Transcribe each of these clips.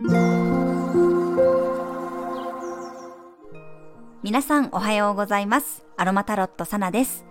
皆さんおはようございます。アロマタロットサナです。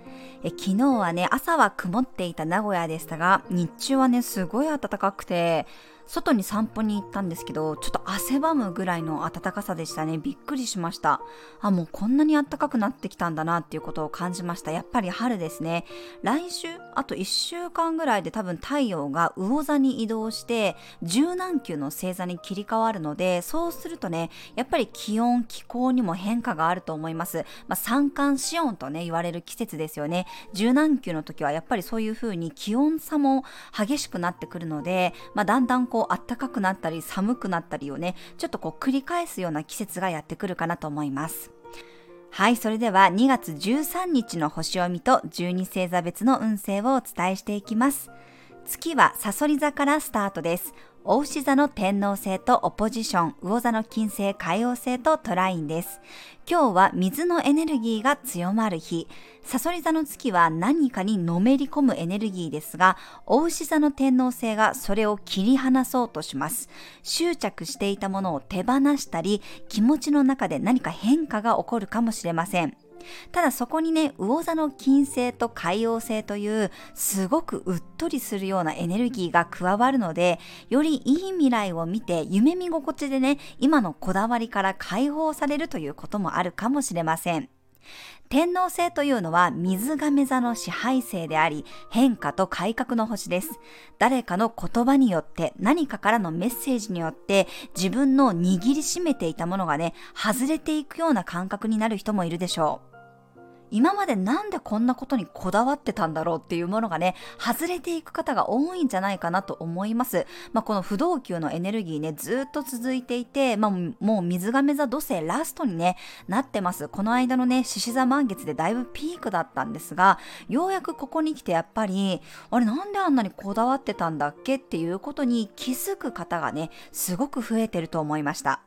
え昨日はね朝は曇っていた名古屋でしたが日中はねすごい暖かくて外に散歩に行ったんですけど、ちょっと汗ばむぐらいの暖かさでしたね。びっくりしました。あ、もうこんなに暖かくなってきたんだなっていうことを感じました。やっぱり春ですね。来週、あと1週間ぐらいで多分太陽が魚座に移動して、柔軟球の星座に切り替わるので、そうするとね、やっぱり気温、気候にも変化があると思います。まあ、三寒四温とね、言われる季節ですよね。柔軟球の時はやっぱりそういう風に気温差も激しくなってくるので、まあ、だんだんこうこう暖かくなったり寒くなったりをねちょっとこう繰り返すような季節がやってくるかなと思います。はいそれでは2月13日の星読みと12星座別の運勢をお伝えしていきます。月はサソリ座からスタートです。お牛座の天王星とオポジション、魚座の金星、海王星とトラインです。今日は水のエネルギーが強まる日。サソリ座の月は何かにのめり込むエネルギーですが、お牛座の天王星がそれを切り離そうとします。執着していたものを手放したり、気持ちの中で何か変化が起こるかもしれません。ただそこにね、魚座の金星と海王星というすごくうっとりするようなエネルギーが加わるので、よりいい未来を見て夢見心地でね、今のこだわりから解放されるということもあるかもしれません。天皇星というのは水亀座の支配星であり、変化と改革の星です。誰かの言葉によって、何かからのメッセージによって、自分の握りしめていたものがね、外れていくような感覚になる人もいるでしょう。今までなんでこんなことにこだわってたんだろうっていうものがね、外れていく方が多いんじゃないかなと思います。まあ、この不動級のエネルギーね、ずっと続いていて、まあ、もう水亀座土星ラストにね、なってます。この間のね、獅子座満月でだいぶピークだったんですが、ようやくここに来てやっぱり、あれなんであんなにこだわってたんだっけっていうことに気づく方がね、すごく増えてると思いました。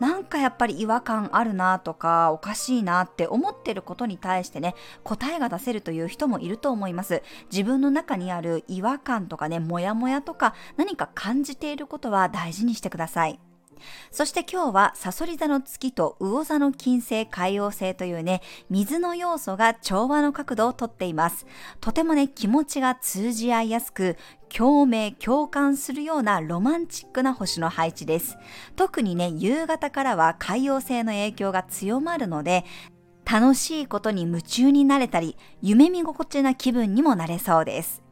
なんかやっぱり違和感あるなとかおかしいなって思ってることに対してね答えが出せるという人もいると思います。自分の中にある違和感とかねモヤモヤとか何か感じていることは大事にしてください。そして今日はサソリ座の月と魚座の金星海王星というね、水の要素が調和の角度をとっています。とてもね、気持ちが通じ合いやすく、共鳴、共感するようなロマンチックな星の配置です。特にね、夕方からは海王星の影響が強まるので、楽しいことに夢中になれたり、夢見心地な気分にもなれそうです。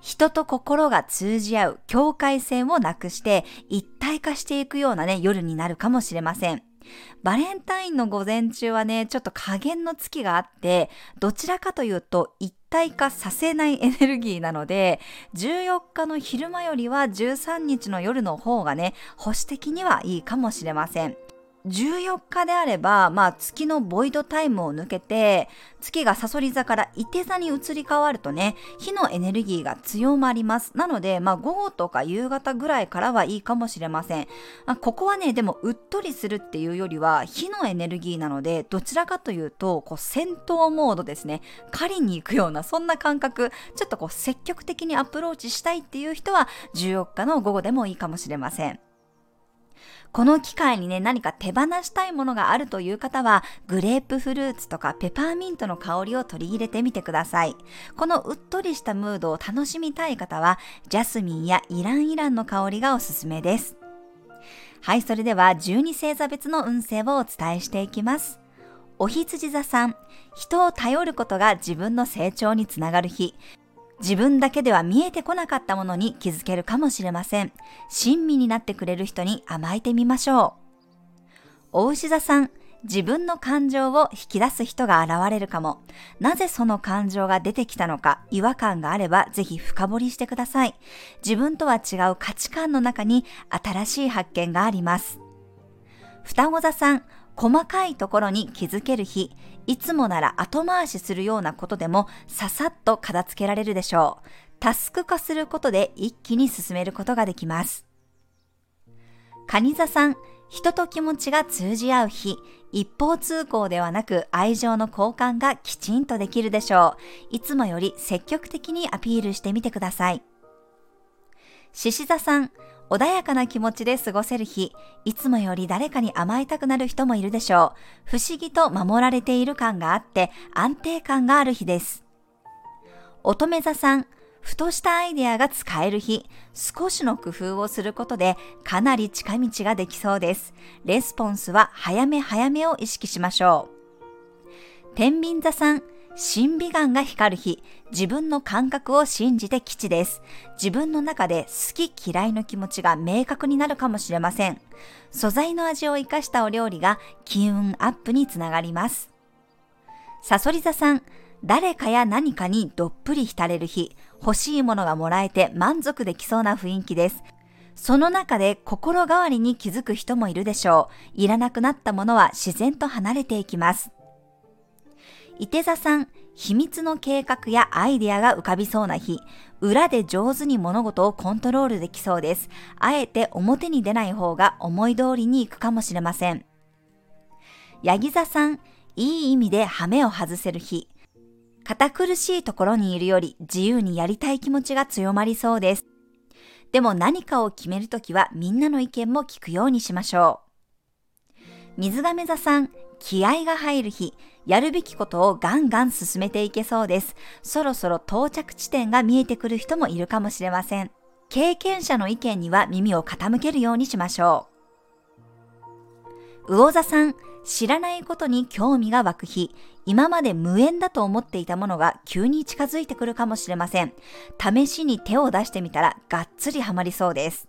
人と心が通じ合う境界線をなくして一体化していくようなね、夜になるかもしれません。バレンタインの午前中はね、ちょっと加減の月があって、どちらかというと一体化させないエネルギーなので、14日の昼間よりは13日の夜の方がね、保守的にはいいかもしれません。14日であれば、まあ、月のボイドタイムを抜けて、月がサソリ座から伊手座に移り変わるとね、火のエネルギーが強まります。なので、まあ、午後とか夕方ぐらいからはいいかもしれません。まあ、ここはね、でも、うっとりするっていうよりは、火のエネルギーなので、どちらかというと、こう、戦闘モードですね。狩りに行くような、そんな感覚、ちょっとこう、積極的にアプローチしたいっていう人は、14日の午後でもいいかもしれません。この機会にね、何か手放したいものがあるという方は、グレープフルーツとかペパーミントの香りを取り入れてみてください。このうっとりしたムードを楽しみたい方は、ジャスミンやイランイランの香りがおすすめです。はい、それでは12星座別の運勢をお伝えしていきます。お羊座さん、人を頼ることが自分の成長につながる日。自分だけでは見えてこなかったものに気づけるかもしれません。親身になってくれる人に甘えてみましょう。お牛座さん、自分の感情を引き出す人が現れるかも。なぜその感情が出てきたのか、違和感があればぜひ深掘りしてください。自分とは違う価値観の中に新しい発見があります。双子座さん、細かいところに気づける日、いつもなら後回しするようなことでもささっと片付けられるでしょう。タスク化することで一気に進めることができます。蟹座さん、人と気持ちが通じ合う日、一方通行ではなく愛情の交換がきちんとできるでしょう。いつもより積極的にアピールしてみてください。獅子座さん、穏やかな気持ちで過ごせる日、いつもより誰かに甘えたくなる人もいるでしょう。不思議と守られている感があって安定感がある日です。乙女座さん、ふとしたアイデアが使える日、少しの工夫をすることでかなり近道ができそうです。レスポンスは早め早めを意識しましょう。天秤座さん、審美眼が光る日、自分の感覚を信じて基地です。自分の中で好き嫌いの気持ちが明確になるかもしれません。素材の味を生かしたお料理が金運アップにつながります。サソリ座さん、誰かや何かにどっぷり浸れる日、欲しいものがもらえて満足できそうな雰囲気です。その中で心変わりに気づく人もいるでしょう。いらなくなったものは自然と離れていきます。伊手座さん、秘密の計画やアイデアが浮かびそうな日、裏で上手に物事をコントロールできそうです。あえて表に出ない方が思い通りに行くかもしれません。ヤギ座さん、いい意味で羽目を外せる日、堅苦しいところにいるより自由にやりたい気持ちが強まりそうです。でも何かを決めるときはみんなの意見も聞くようにしましょう。水亀座さん、気合が入る日、やるべきことをガンガン進めていけそうです。そろそろ到着地点が見えてくる人もいるかもしれません。経験者の意見には耳を傾けるようにしましょう。魚座さん、知らないことに興味が湧く日、今まで無縁だと思っていたものが急に近づいてくるかもしれません。試しに手を出してみたらがっつりハマりそうです。